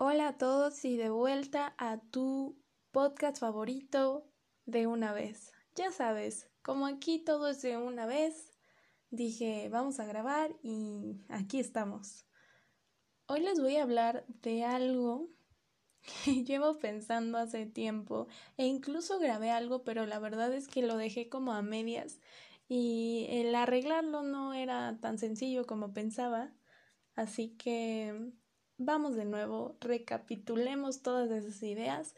Hola a todos y de vuelta a tu podcast favorito de una vez. Ya sabes, como aquí todo es de una vez, dije vamos a grabar y aquí estamos. Hoy les voy a hablar de algo que llevo pensando hace tiempo e incluso grabé algo, pero la verdad es que lo dejé como a medias y el arreglarlo no era tan sencillo como pensaba, así que vamos de nuevo, recapitulemos todas esas ideas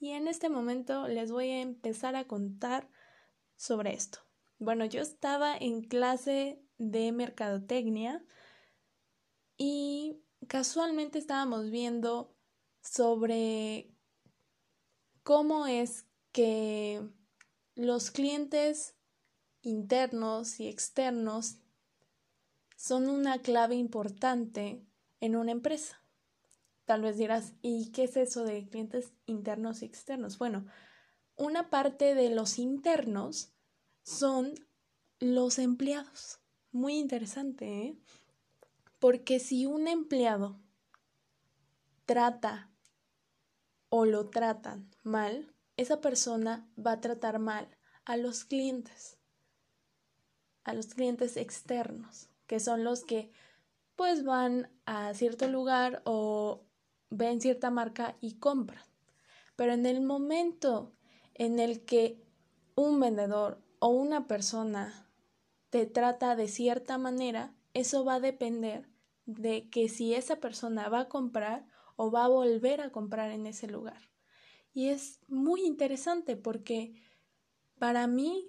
y en este momento les voy a empezar a contar sobre esto. Bueno, yo estaba en clase de mercadotecnia y casualmente estábamos viendo sobre cómo es que los clientes internos y externos son una clave importante en una empresa. Tal vez dirás, ¿y qué es eso de clientes internos y externos? Bueno, una parte de los internos son los empleados. Muy interesante, ¿eh? Porque si un empleado trata o lo tratan mal, esa persona va a tratar mal a los clientes, a los clientes externos, que son los que pues van a cierto lugar o ven cierta marca y compran. Pero en el momento en el que un vendedor o una persona te trata de cierta manera, eso va a depender de que si esa persona va a comprar o va a volver a comprar en ese lugar. Y es muy interesante porque para mí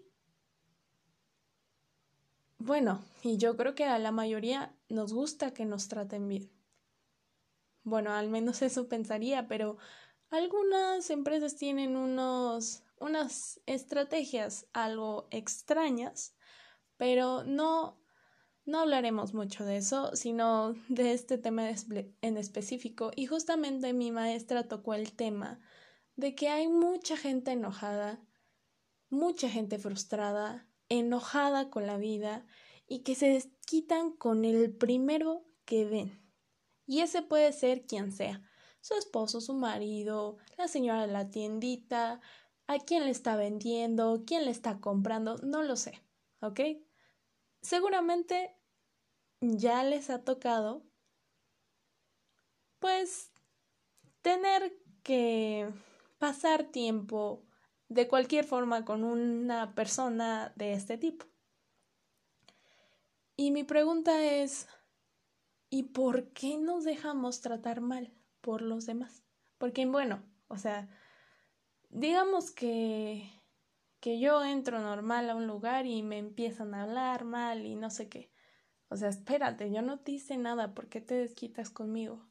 bueno, y yo creo que a la mayoría nos gusta que nos traten bien. Bueno, al menos eso pensaría, pero algunas empresas tienen unos, unas estrategias algo extrañas, pero no, no hablaremos mucho de eso, sino de este tema en específico. Y justamente mi maestra tocó el tema de que hay mucha gente enojada, mucha gente frustrada, enojada con la vida y que se desquitan con el primero que ven. Y ese puede ser quien sea, su esposo, su marido, la señora de la tiendita, a quién le está vendiendo, quién le está comprando, no lo sé, ¿ok? Seguramente ya les ha tocado, pues, tener que pasar tiempo de cualquier forma con una persona de este tipo. Y mi pregunta es, ¿y por qué nos dejamos tratar mal por los demás? Porque, bueno, o sea, digamos que, que yo entro normal a un lugar y me empiezan a hablar mal y no sé qué. O sea, espérate, yo no te hice nada, ¿por qué te desquitas conmigo?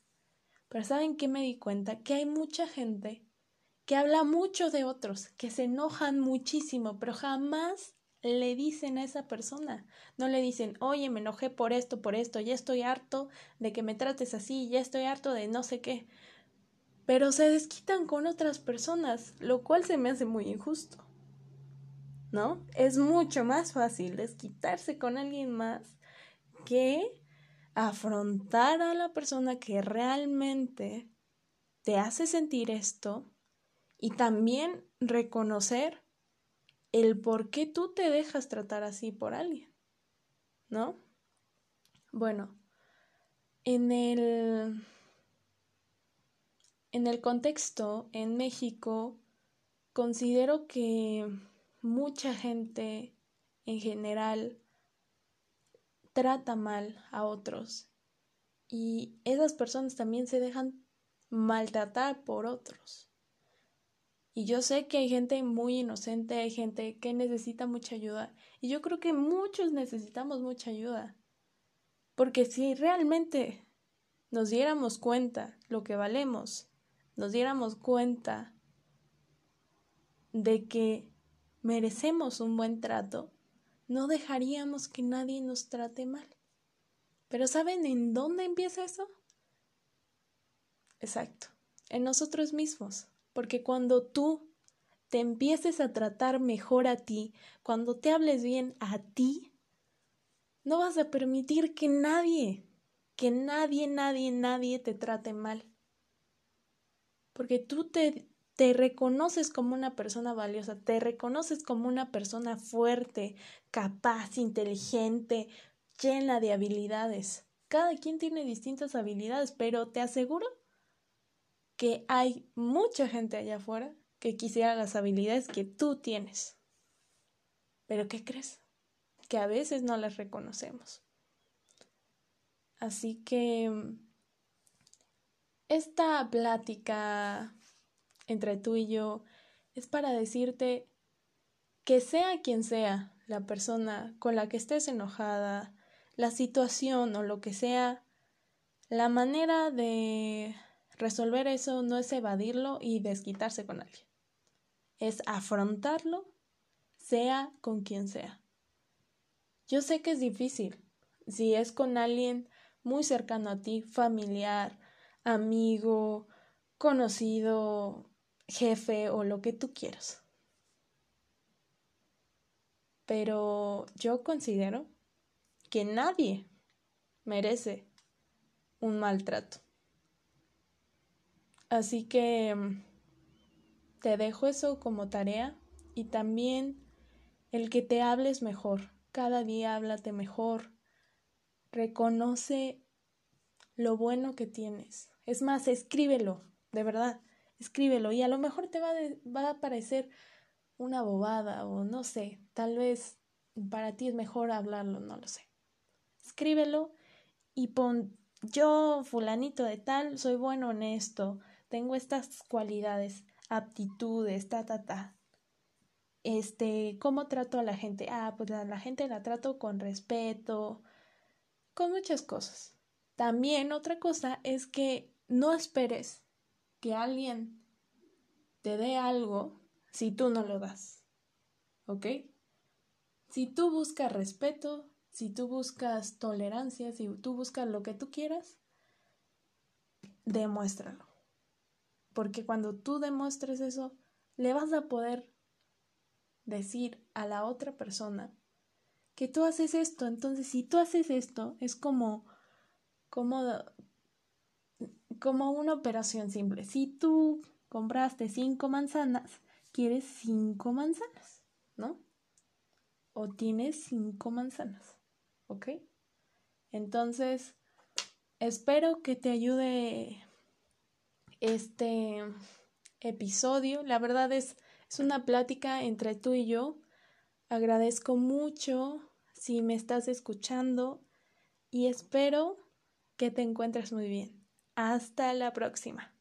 Pero ¿saben qué me di cuenta? Que hay mucha gente que habla mucho de otros, que se enojan muchísimo, pero jamás le dicen a esa persona. No le dicen, oye, me enojé por esto, por esto, ya estoy harto de que me trates así, ya estoy harto de no sé qué. Pero se desquitan con otras personas, lo cual se me hace muy injusto. ¿No? Es mucho más fácil desquitarse con alguien más que afrontar a la persona que realmente te hace sentir esto y también reconocer el por qué tú te dejas tratar así por alguien, ¿no? Bueno, en el, en el contexto en México, considero que mucha gente en general trata mal a otros y esas personas también se dejan maltratar por otros. Y yo sé que hay gente muy inocente, hay gente que necesita mucha ayuda. Y yo creo que muchos necesitamos mucha ayuda. Porque si realmente nos diéramos cuenta lo que valemos, nos diéramos cuenta de que merecemos un buen trato, no dejaríamos que nadie nos trate mal. Pero ¿saben en dónde empieza eso? Exacto, en nosotros mismos. Porque cuando tú te empieces a tratar mejor a ti, cuando te hables bien a ti, no vas a permitir que nadie, que nadie, nadie, nadie te trate mal. porque tú te, te reconoces como una persona valiosa, te reconoces como una persona fuerte, capaz, inteligente, llena de habilidades. Cada quien tiene distintas habilidades, pero te aseguro que hay mucha gente allá afuera que quisiera las habilidades que tú tienes. Pero ¿qué crees? Que a veces no las reconocemos. Así que esta plática entre tú y yo es para decirte que sea quien sea la persona con la que estés enojada, la situación o lo que sea, la manera de resolver eso no es evadirlo y desquitarse con alguien. Es afrontarlo, sea con quien sea. Yo sé que es difícil. Si es con alguien muy cercano a ti, familiar, amigo, conocido, jefe o lo que tú quieras. Pero yo considero que nadie merece un maltrato. Así que mm, te dejo eso como tarea y también el que te hables mejor. Cada día háblate mejor. Reconoce lo bueno que tienes. Es más, escríbelo, de verdad, escríbelo y a lo mejor te va, va a parecer una bobada o no sé, tal vez para ti es mejor hablarlo, no lo sé. Escríbelo y pon yo, fulanito de tal, soy bueno en esto, tengo estas cualidades, aptitudes, ta, ta, ta. Este, ¿cómo trato a la gente? Ah, pues a la gente la trato con respeto, con muchas cosas. También otra cosa es que no esperes que alguien te dé algo si tú no lo das. ¿Ok? Si tú buscas respeto, si tú buscas tolerancia, si tú buscas lo que tú quieras, demuéstralo. Porque cuando tú demuestres eso, le vas a poder decir a la otra persona que tú haces esto. Entonces, si tú haces esto, es como como, como una operación simple. Si tú compraste cinco manzanas, quieres cinco manzanas, ¿no? O tienes cinco manzanas, ¿ok? Entonces, espero que te ayude este episodio. La verdad es, es una plática entre tú y yo. Agradezco mucho si me estás escuchando y espero que te encuentres muy bien. Hasta la próxima.